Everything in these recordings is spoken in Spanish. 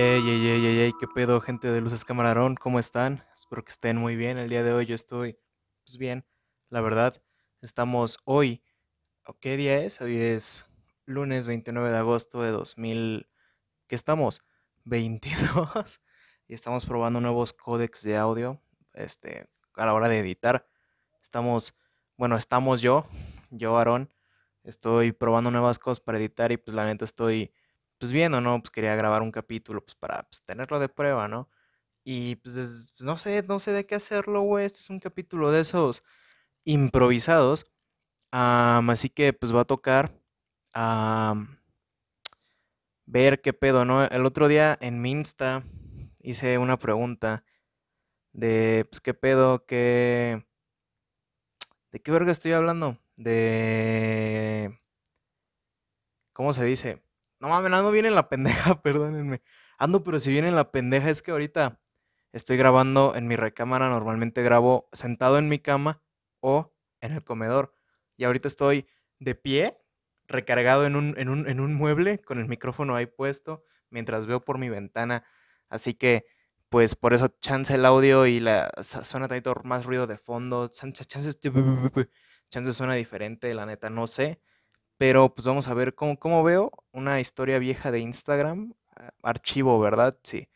Ey, ey, ey, ey, ey, qué pedo, gente de Luces Camarón, ¿cómo están? Espero que estén muy bien. El día de hoy yo estoy, pues bien, la verdad. Estamos hoy, ¿o ¿qué día es? Hoy es lunes 29 de agosto de 2000, ¿qué estamos? 22. Y estamos probando nuevos códecs de audio, este, a la hora de editar. Estamos, bueno, estamos yo, yo, Aarón, estoy probando nuevas cosas para editar y pues la neta estoy pues viendo, ¿no? Pues quería grabar un capítulo, pues para pues, tenerlo de prueba, ¿no? Y pues no sé, no sé de qué hacerlo, güey. Este es un capítulo de esos improvisados. así que pues va a tocar ver qué pedo, ¿no? El otro día en mi Insta hice una pregunta de, pues, qué pedo, qué... ¿De qué verga estoy hablando? De... ¿Cómo se dice? No mames, ando bien en la pendeja, perdónenme. Ando, pero si viene en la pendeja es que ahorita estoy grabando en mi recámara. Normalmente grabo sentado en mi cama o en el comedor. Y ahorita estoy de pie, recargado en un, en un, en un mueble, con el micrófono ahí puesto, mientras veo por mi ventana. Así que, pues por eso chance el audio y la suena tantito más ruido de fondo. Chance, chance, chance suena diferente, la neta, no sé. Pero pues vamos a ver cómo, cómo veo una historia vieja de Instagram. Ah, archivo, ¿verdad? Sí.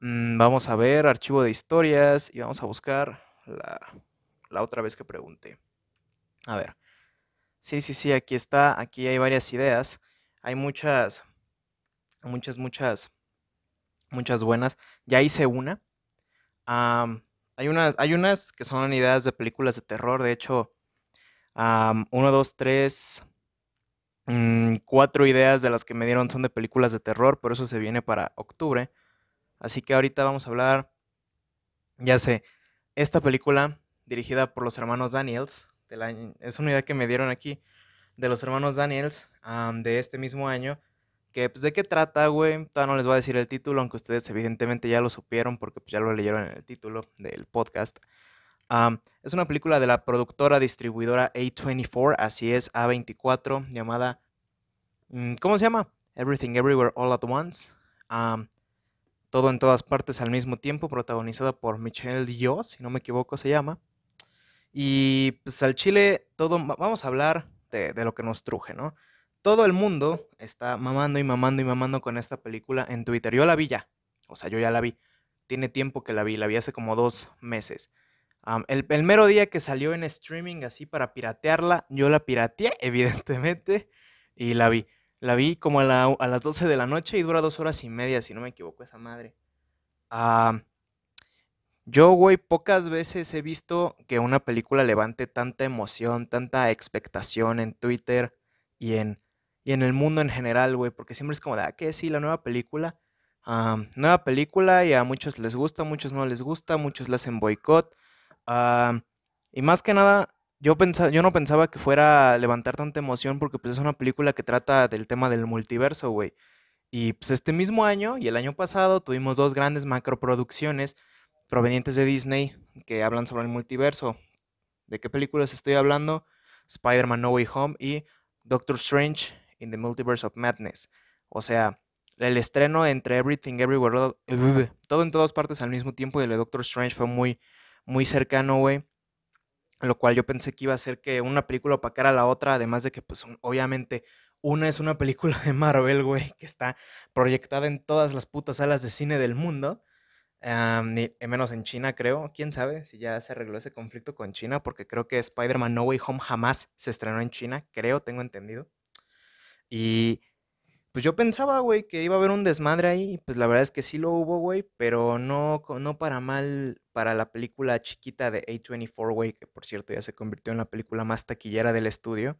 Mm, vamos a ver archivo de historias y vamos a buscar la, la otra vez que pregunté. A ver. Sí, sí, sí, aquí está. Aquí hay varias ideas. Hay muchas, muchas, muchas, muchas buenas. Ya hice una. hay unas, hay unas que son ideas de películas de terror. De hecho, uno, dos, tres, Mm, cuatro ideas de las que me dieron son de películas de terror, por eso se viene para octubre. Así que ahorita vamos a hablar, ya sé, esta película dirigida por los hermanos Daniels, es una idea que me dieron aquí, de los hermanos Daniels, de este mismo año, que pues de qué trata, güey, todavía no les voy a decir el título, aunque ustedes evidentemente ya lo supieron porque pues, ya lo leyeron en el título del podcast. Es una película de la productora distribuidora A24, así es, A24, llamada Mm, ¿Cómo se llama? Everything Everywhere All at Once. todo en todas partes al mismo tiempo, protagonizada por Michelle Yeoh, si no me equivoco se llama. Y pues al Chile, todo, vamos a hablar de, de, lo que nos truje, ¿no? Todo el mundo está mamando y mamando y mamando con esta película en Twitter. Yo la vi ya, o sea, yo ya la vi. Tiene tiempo que la vi, la vi hace como dos meses. El, el, mero día que salió en streaming así para piratearla, yo la pirateé, evidentemente, y la vi. La vi como a, las 12 de la noche y dura dos horas y media, si no me equivoco, esa madre. Yo, güey, pocas veces he visto que una película levante tanta emoción, tanta expectación en Twitter y en, y en el mundo en general, güey, porque siempre es como de, ah, ¿qué? Sí, la nueva película. Nueva película y a muchos les gusta, a muchos no les gusta, muchos le hacen boicot. Ah, y más que nada, yo, yo no pensaba que fuera a levantar tanta emoción porque pues es una película que trata del tema del multiverso, güey. Y pues este mismo año y el año pasado tuvimos dos grandes macroproducciones provenientes de Disney que hablan sobre el multiverso. ¿De qué películas estoy hablando? Spider-Man No Way Home y Doctor Strange in the Multiverse of Madness. O sea, el estreno entre Everything Everywhere, todo en todas partes al mismo tiempo de Doctor Strange fue muy, muy cercano, güey lo cual yo pensé que iba a ser que una película opacara a la otra, además de que, pues, obviamente, una es una película de Marvel, güey, que está proyectada en todas las putas salas de cine del mundo, ni, menos en China, creo. ¿Quién sabe si ya se arregló ese conflicto con China? Porque creo que Spider-Man No Way Home jamás se estrenó en China, creo, tengo entendido. Y pues yo pensaba, güey, que iba a haber un desmadre ahí. Pues la verdad es que sí lo hubo, güey, pero no, no para mal para la película chiquita de A24, güey, que por cierto ya se convirtió en la película más taquillera del estudio.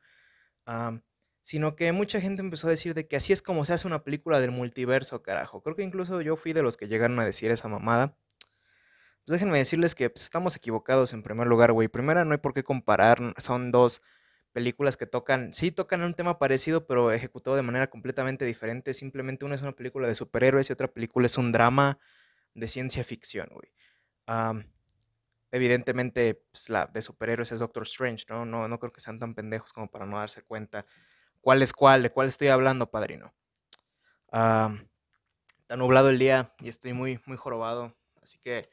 sino que mucha gente empezó a decir de que así es como se hace una película del multiverso, carajo. Creo que incluso yo fui de los que llegaron a decir esa mamada. Pues déjenme decirles que pues, estamos equivocados en primer lugar, güey. Primera, no hay por qué comparar, son dos películas que tocan, sí tocan un tema parecido, pero ejecutado de manera completamente diferente. Simplemente una es una película de superhéroes y otra película es un drama de ciencia ficción, güey. Evidentemente, pues, la de superhéroes es Doctor Strange, ¿no? ¿no? No creo que sean tan pendejos como para no darse cuenta cuál es cuál, de cuál estoy hablando, padrino. Está nublado el día y estoy muy, muy jorobado. Así que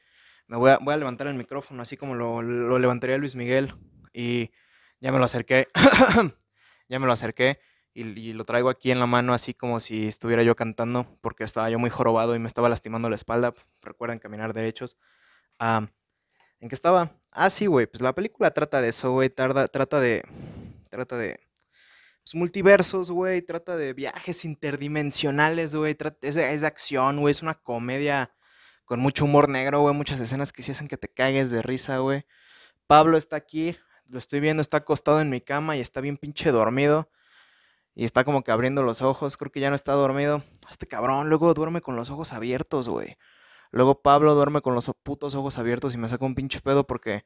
me voy a, voy a levantar el micrófono, así como lo, lo levantaría Luis Miguel. Y ya me lo acerqué. ya me lo acerqué. Y, lo traigo aquí en la mano, así como si estuviera yo cantando, porque estaba yo muy jorobado y me estaba lastimando la espalda. Recuerden caminar derechos. ¿En qué estaba? Ah, sí, güey. Pues la película trata de eso, güey. Trata de. Trata de pues, multiversos, güey, trata de viajes interdimensionales, güey, es, es de acción, güey, es una comedia con mucho humor negro, güey, muchas escenas que se hacen que te cagues de risa, güey. Pablo está aquí, lo estoy viendo, está acostado en mi cama y está bien pinche dormido. Y está como que abriendo los ojos, creo que ya no está dormido. Este cabrón luego duerme con los ojos abiertos, güey. Luego Pablo duerme con los putos ojos abiertos y me saca un pinche pedo porque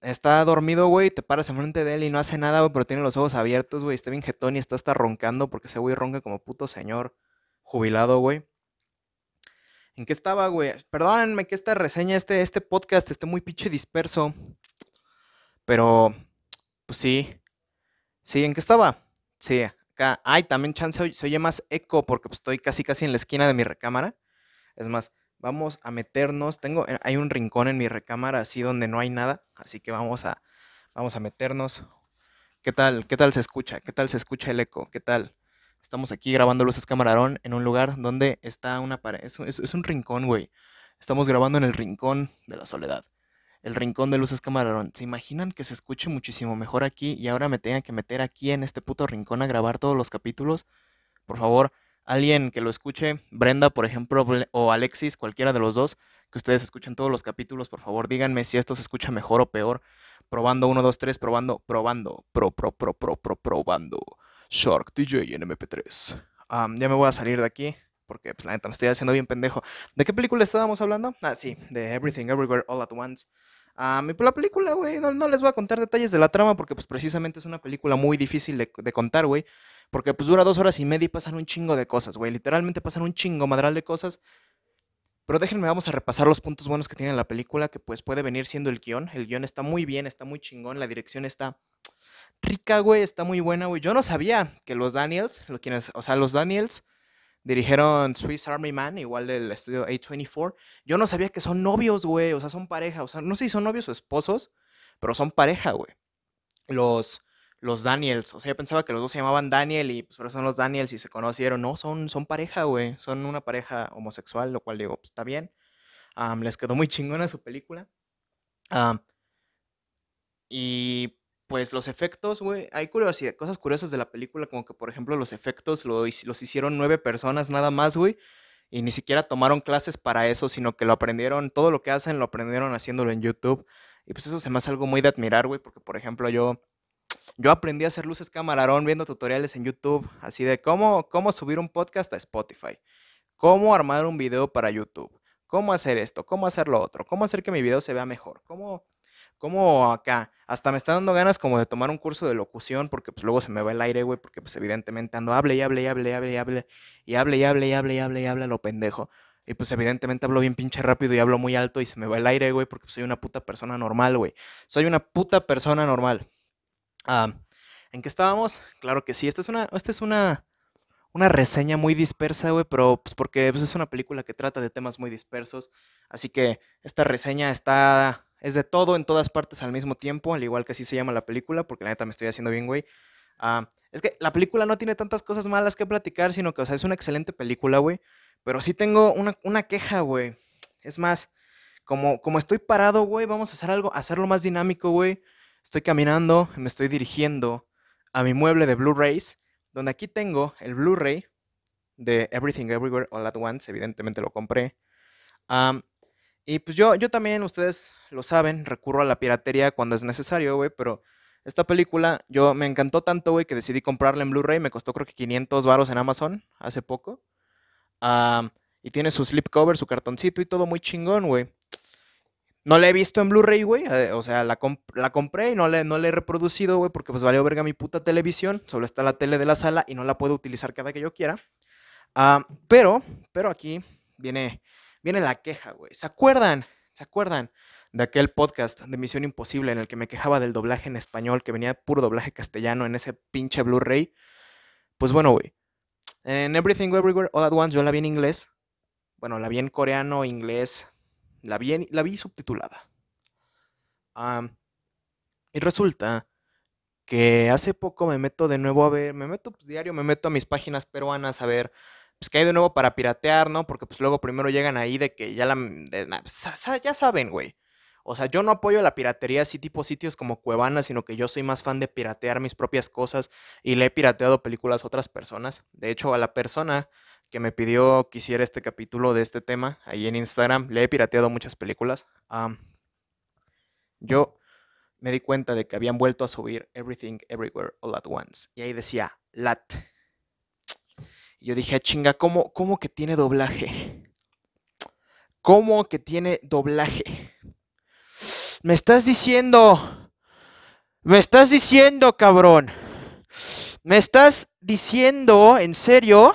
está dormido, güey, te paras enfrente de él y no hace nada, güey, pero tiene los ojos abiertos, güey, está bien jetón y está hasta roncando porque ese güey ronca como puto señor jubilado, güey. ¿En qué estaba, güey? Perdónenme que esta reseña, este, este podcast esté muy pinche disperso. Pero, pues sí. Sí, ¿en qué estaba? Sí, acá. Ay, también chance se oye más eco porque pues, estoy casi casi en la esquina de mi recámara. Es más, Vamos a meternos. Tengo, eh, hay un rincón en mi recámara así donde no hay nada. Así que vamos a, vamos a meternos. ¿Qué tal? ¿Qué tal se escucha? ¿Qué tal se escucha el eco? ¿Qué tal? Estamos aquí grabando Luces Camarón en un lugar donde está una pared. Es, un rincón, güey. Estamos grabando en el rincón de la soledad. El rincón de Luces Camarón. ¿Se imaginan que se escuche muchísimo mejor aquí y ahora me tengan que meter aquí en este puto rincón a grabar todos los capítulos? Por favor, alguien que lo escuche, Brenda, por ejemplo, o Alexis, cualquiera de los dos, que ustedes escuchen todos los capítulos, por favor, díganme si esto se escucha mejor o peor. Probando 1, 2, 3, probando, probando, pro, pro, pro, pro, pro, probando. Shark DJ en MP3. ya me voy a salir de aquí porque pues, la neta me estoy haciendo bien pendejo. ¿De qué película estábamos hablando? Ah, sí, de Everything Everywhere All at Once. Um, y pues la película, güey, no, les voy a contar detalles de la trama porque pues precisamente es una película muy difícil de, de contar, güey. Porque pues dura dos horas y media y pasan un chingo de cosas, güey. Literalmente pasan un chingo madral de cosas. Pero déjenme, vamos a repasar los puntos buenos que tiene la película, que pues puede venir siendo el guion. El guion está muy bien, está muy chingón, la dirección está rica, güey, está muy buena, güey. Yo no sabía que los Daniels, lo quienes, o sea, los Daniels dirigieron Swiss Army Man, igual del estudio A24. Yo no sabía que son novios, güey, o sea, son pareja, o sea, no sé si son novios o esposos, pero son pareja, güey. Los los Daniels. O sea, yo pensaba que los dos se llamaban Daniel y pues por son los Daniels y se conocieron. No, son, son pareja, güey. Son una pareja homosexual, lo cual digo, pues está bien. les quedó muy chingona su película. y pues los efectos, güey. Hay curiosidad, cosas curiosas de la película, como que por ejemplo los efectos los hicieron nueve personas nada más, güey. Y ni siquiera tomaron clases para eso, sino que lo aprendieron, todo lo que hacen lo aprendieron haciéndolo en YouTube. Y pues eso se me hace algo muy de admirar, güey, porque por ejemplo yo yo aprendí a hacer luces camarón viendo tutoriales en YouTube, así de cómo, cómo subir un podcast a Spotify, cómo armar un video para YouTube, cómo hacer esto, cómo hacer lo otro, cómo hacer que mi video se vea mejor, cómo, cómo acá. Hasta me está dando ganas como de tomar un curso de locución porque pues luego se me va el aire, güey, porque pues evidentemente ando hable y hable y hable y hable y hable y hable y hable y hable y hable y hable lo pendejo. Y pues evidentemente hablo bien pinche rápido y hablo muy alto y se me va el aire, güey, porque pues, soy una puta persona normal, güey. Soy una puta persona normal. Ah, ¿En qué estábamos? Claro que sí, esta es una, esta es una, una reseña muy dispersa, güey, pero pues porque pues, es una película que trata de temas muy dispersos. Así que esta reseña está, es de todo en todas partes al mismo tiempo, al igual que así se llama la película, porque la neta me estoy haciendo bien, güey. Ah, es que la película no tiene tantas cosas malas que platicar, sino que, o sea, es una excelente película, güey. Pero sí tengo una, una queja, güey. Es más, como, como estoy parado, güey, vamos a hacer algo, hacerlo más dinámico, güey. Estoy caminando me estoy dirigiendo a mi mueble de Blu-rays, donde aquí tengo el Blu-ray de Everything Everywhere All at Once, evidentemente lo compré. y pues yo, yo también, ustedes lo saben, recurro a la piratería cuando es necesario, güey, pero esta película yo me encantó tanto, güey, que decidí comprarla en Blu-ray, me costó creo que 500 varos en Amazon hace poco. y tiene su slipcover, su cartoncito y todo muy chingón, güey. No la he visto en Blu-ray, güey. Eh, o sea, la, la compré y no le, no la he reproducido, güey, porque pues valió verga mi puta televisión. Solo está la tele de la sala y no la puedo utilizar cada que yo quiera. Ah, pero, pero aquí viene, viene la queja, güey. ¿Se acuerdan? ¿Se acuerdan de aquel podcast de Misión Imposible en el que me quejaba del doblaje en español, que venía puro doblaje castellano en ese pinche Blu-ray? Pues bueno, güey. En Everything Everywhere All at Once yo la vi en inglés Bueno, la vi en coreano, inglés. La vi, la vi subtitulada. y resulta que hace poco me meto de nuevo a ver, me meto pues, diario, me meto a mis páginas peruanas a ver, pues que hay de nuevo para piratear, ¿no? Porque pues luego primero llegan ahí de que ya la, pues, ya saben, güey. O sea, yo no apoyo la piratería así tipo sitios como Cuevana, sino que yo soy más fan de piratear mis propias cosas y le he pirateado películas a otras personas. De hecho, a la persona que me pidió que hiciera este capítulo de este tema, ahí en Instagram, le he pirateado muchas películas. yo me di cuenta de que habían vuelto a subir Everything Everywhere All at Once. Y ahí decía, LAT. Y yo dije, ah, chinga, ¿cómo, ¿cómo que tiene doblaje? ¿Cómo que tiene doblaje? Me estás diciendo, me estás diciendo, cabrón. Me estás diciendo, en serio,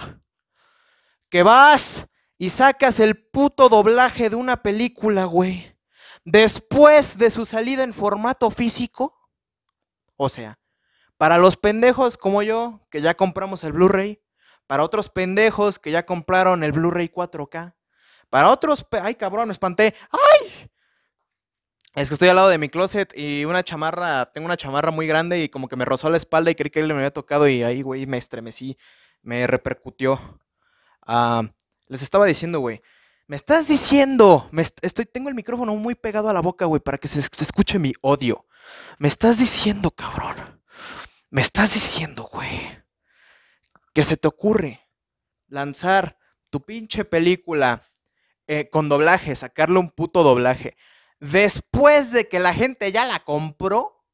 que vas y sacas el puto doblaje de una película, güey después de su salida en formato físico. O sea, para los pendejos como yo, que ya compramos el Blu-ray, para otros pendejos que ya compraron el Blu-ray 4K, para otros... Ay, cabrón, me espanté. ¡Ay! Es que estoy al lado de mi closet y una chamarra, tengo una chamarra muy grande y como que me rozó la espalda y creí que él me había tocado y ahí, güey, me estremecí, me repercutió. Ah, les estaba diciendo, güey, me estás diciendo, me estoy, tengo el micrófono muy pegado a la boca, güey, para que se, escuche mi odio. Me estás diciendo, cabrón. Me estás diciendo, güey, que se te ocurre lanzar tu pinche película eh, con doblaje, sacarle un puto doblaje, después de que la gente ya la compró.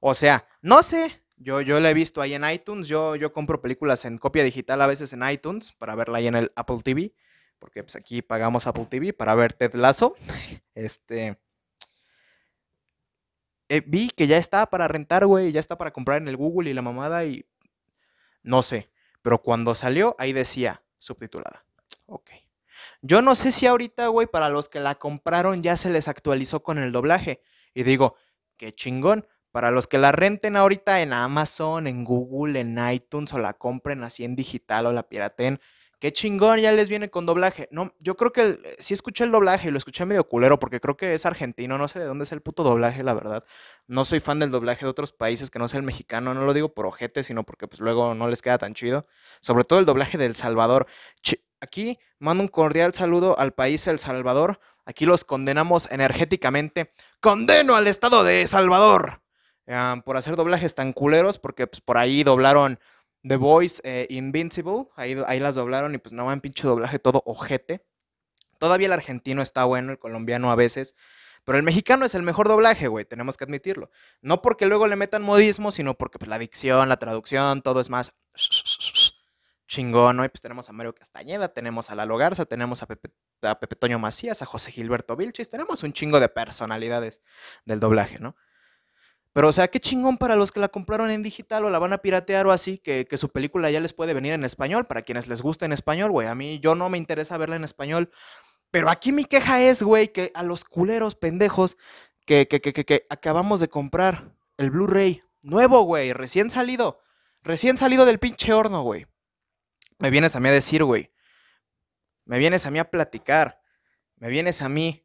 O sea, no sé, yo, yo la he visto ahí en iTunes, yo, yo compro películas en copia digital a veces en iTunes para verla ahí en el Apple TV porque pues aquí pagamos Apple TV para ver Ted Lasso. Este. Eh, vi que ya está para rentar, güey, ya está para comprar en el Google y la mamada y. No sé. Pero cuando salió, ahí decía subtitulada. Ok. Yo no sé si ahorita, güey, para los que la compraron ya se les actualizó con el doblaje. Y digo, qué chingón. Para los que la renten ahorita en Amazon, en Google, en iTunes o la compren así en digital o la piraten, qué chingón, ya les viene con doblaje. No, yo creo que sí escuché el doblaje y lo escuché medio culero porque creo que es argentino, no sé de dónde es el puto doblaje, la verdad. No soy fan del doblaje de otros países que no sea el mexicano, no lo digo por ojete, sino porque pues luego no les queda tan chido. Sobre todo el doblaje de El Salvador. aquí mando un cordial saludo al país El Salvador. Aquí los condenamos energéticamente. Condeno al estado de El Por hacer doblajes tan culeros, porque pues, por ahí doblaron The Voice eh, Invincible, ahí, ahí las doblaron y pues no van pinche doblaje todo ojete. Todavía el argentino está bueno, el colombiano a veces. Pero el mexicano es el mejor doblaje, güey, tenemos que admitirlo. No porque luego le metan modismo, sino porque pues, la dicción, la traducción, todo es más chingón, ¿no? Y pues tenemos a Mario Castañeda, tenemos a Lalo Garza, tenemos a Pepe, a Pepe Toño Macías, a José Gilberto Vilchis, tenemos un chingo de personalidades del doblaje, ¿no? Pero, o sea, qué chingón para los que la compraron en digital o la van a piratear o así, que, su película ya les puede venir en español, para quienes les guste en español, güey. A mí, yo no me interesa verla en español. Pero aquí mi queja es, güey, que a los culeros pendejos que, que, que, que acabamos de comprar el Blu-ray nuevo, güey, recién salido, recién salido del pinche horno, güey. Me vienes a mí a decir, güey. Me vienes a mí a platicar. Me vienes a mí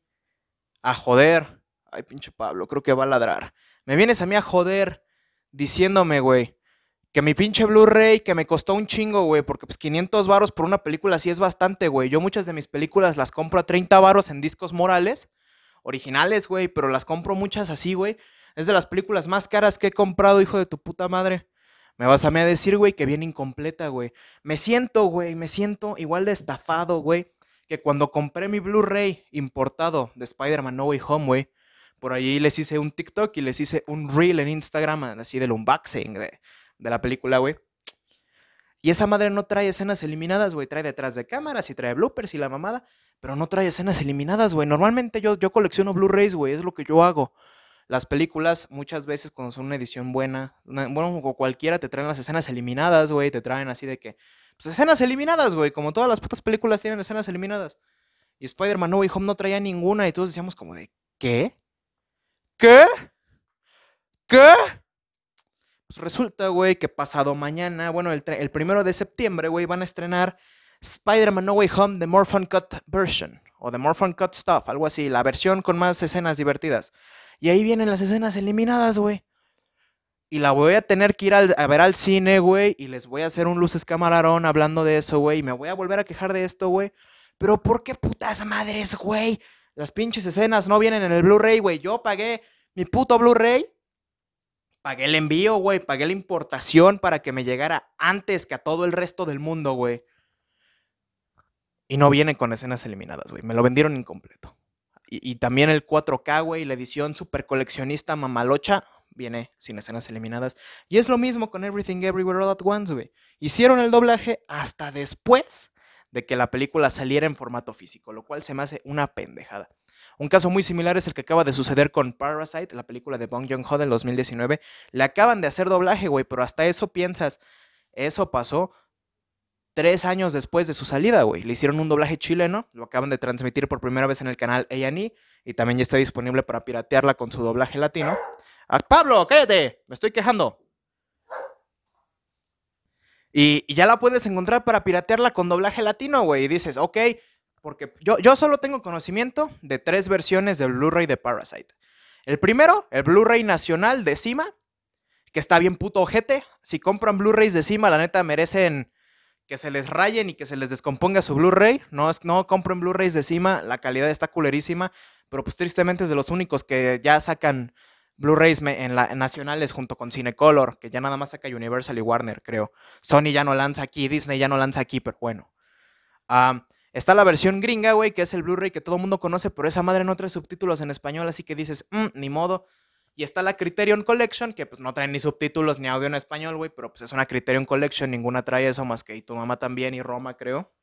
a joder. Ay, pinche Pablo, creo que va a ladrar. Me vienes a mí a joder diciéndome, güey, que mi pinche Blu-ray que me costó un chingo, güey, porque pues 500 varos por una película así es bastante, güey. Yo muchas de mis películas las compro a 30 varos en discos morales, originales, güey, pero las compro muchas así, güey. Es de las películas más caras que he comprado, hijo de tu puta madre. Me vas a mí a decir, güey, que viene incompleta, güey. Me siento, güey, me siento igual de estafado, güey, que cuando compré mi Blu-ray importado de Spider-Man No Way Home, güey. Por ahí les hice un TikTok y les hice un reel en Instagram, así del unboxing de, la película, güey. Y esa madre no trae escenas eliminadas, güey. Trae detrás de cámaras y trae bloopers y la mamada. Pero no trae escenas eliminadas, güey. Normalmente yo, yo colecciono Blu-rays, güey. Es lo que yo hago. Las películas, muchas veces, cuando son una edición buena, bueno, o cualquiera, te traen las escenas eliminadas, güey. Te traen así de que. Pues escenas eliminadas, güey. Como todas las putas películas tienen escenas eliminadas. Y Spider-Man No Way Home no traía ninguna. Y todos decíamos, como de, ¿qué? ¿Qué? ¿Qué? Pues resulta, güey, que pasado mañana, bueno, el, primero de septiembre, güey, van a estrenar Spider-Man No Way Home, The Morphin Cut Version, o The Morphin Cut Stuff, algo así, la versión con más escenas divertidas. Y ahí vienen las escenas eliminadas, güey. Y la voy a tener que ir a ver al cine, güey. Y les voy a hacer un luces camarón hablando de eso, güey. Y me voy a volver a quejar de esto, güey. Pero ¿por qué putas madres, güey? Las pinches escenas no vienen en el Blu-ray, güey. Yo pagué mi puto Blu-ray. Pagué el envío, güey. Pagué la importación para que me llegara antes que a todo el resto del mundo, güey. Y no viene con escenas eliminadas, güey. Me lo vendieron incompleto. Y, también el 4K, güey, la edición super coleccionista mamalocha, viene sin escenas eliminadas. Y es lo mismo con Everything Everywhere All At Once, güey. Hicieron el doblaje hasta después de que la película saliera en formato físico, lo cual se me hace una pendejada. Un caso muy similar es el que acaba de suceder con Parasite, la película de Bong Joon-ho del 2019. Le acaban de hacer doblaje, güey, pero hasta eso piensas, eso pasó tres años después de su salida, güey. Le hicieron un doblaje chileno, lo acaban de transmitir por primera vez en el canal A&E y también ya está disponible para piratearla con su doblaje latino. Ah, Pablo, cállate, me estoy quejando. Y, ya la puedes encontrar para piratearla con doblaje latino, güey. Y dices, ok, porque yo, yo solo tengo conocimiento de tres versiones del Blu-ray de Parasite. El primero, el Blu-ray nacional de Cima, que está bien puto ojete. Si compran Blu-rays de Cima, la neta merecen que se les rayen y que se les descomponga su Blu-ray. No, no compren Blu-rays de cima, la calidad está culerísima, pero pues tristemente es de los únicos que ya sacan Blu-rays en, la, nacionales junto con Cinecolor, que ya nada más saca Universal y Warner, creo. Sony ya no lanza aquí, Disney ya no lanza aquí, pero bueno. está la versión gringa, güey, que es el Blu-ray que todo el mundo conoce, pero esa madre no trae subtítulos en español, así que dices, mm, ni modo. Y está la Criterion Collection, que pues no trae ni subtítulos ni audio en español, güey, pero pues es una Criterion Collection, ninguna trae eso más que y tu mamá también y Roma, creo.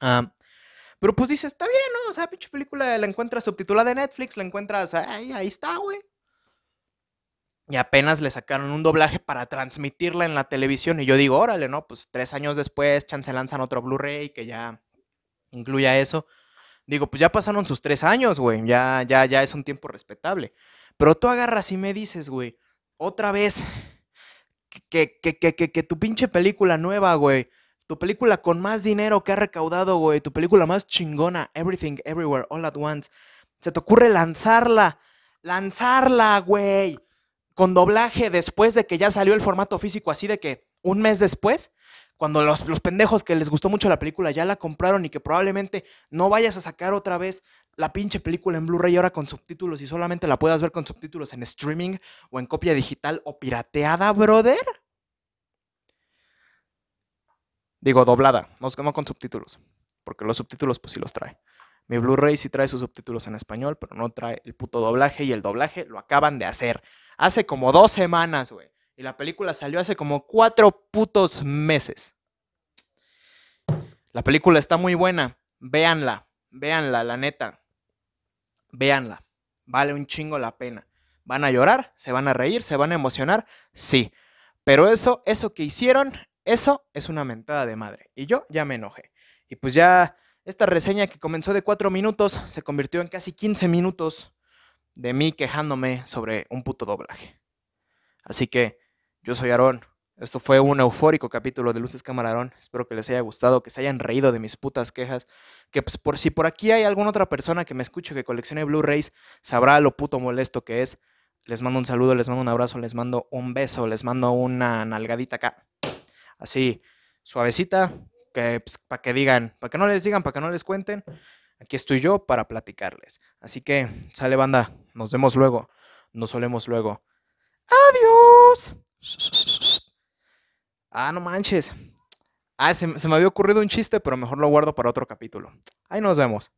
Ah, pero pues dice, está bien, ¿no? O sea, pinche película la encuentras subtitulada de Netflix, la encuentras, ahí, ahí está, güey. Y apenas le sacaron un doblaje para transmitirla en la televisión. Y yo digo, órale, ¿no? Pues tres años después, chance lanzan otro Blu-ray que ya incluya eso. Digo, pues ya pasaron sus tres años, güey. Ya, ya, ya es un tiempo respetable. Pero tú agarras y me dices, güey, otra vez, que, que, que, que, tu pinche película nueva, güey, tu película con más dinero que ha recaudado, güey, tu película más chingona, Everything, Everywhere, All at Once, se te ocurre lanzarla, lanzarla, güey, con doblaje después de que ya salió el formato físico, así de que un mes después, cuando los, los, pendejos que les gustó mucho la película ya la compraron y que probablemente no vayas a sacar otra vez la pinche película en Blu-ray ahora con subtítulos y solamente la puedas ver con subtítulos en streaming o en copia digital o pirateada, brother. Digo, doblada, no, no con subtítulos, porque los subtítulos pues sí los trae. Mi Blu-ray sí trae sus subtítulos en español, pero no trae el puto doblaje y el doblaje lo acaban de hacer hace como dos semanas, güey. Y la película salió hace como cuatro putos meses. La película está muy buena. Véanla, véanla, la neta. Véanla. Vale un chingo la pena. ¿Van a llorar? ¿Se van a reír? ¿Se van a emocionar? Sí. Pero eso, eso que hicieron, eso es una mentada de madre. Y yo ya me enojé. Y pues ya esta reseña que comenzó de cuatro minutos se convirtió en casi 15 minutos de mí quejándome sobre un puto doblaje. Así que yo soy Aarón. Esto fue un eufórico capítulo de Luces Camarón. Espero que les haya gustado, que se hayan reído de mis putas quejas. Que pues, por si por aquí hay alguna otra persona que me escuche que coleccione Blu-rays, sabrá lo puto molesto que es. Les mando un saludo, les mando un abrazo, les mando un beso, les mando una nalgadita acá. Así, suavecita, que pues, para que digan, para que no les digan, para que no les cuenten. Aquí estoy yo para platicarles. Así que, sale banda, nos vemos luego, nos solemos luego. Adiós. Ah, no manches. Ah, se, se, me había ocurrido un chiste, pero mejor lo guardo para otro capítulo. Ahí nos vemos.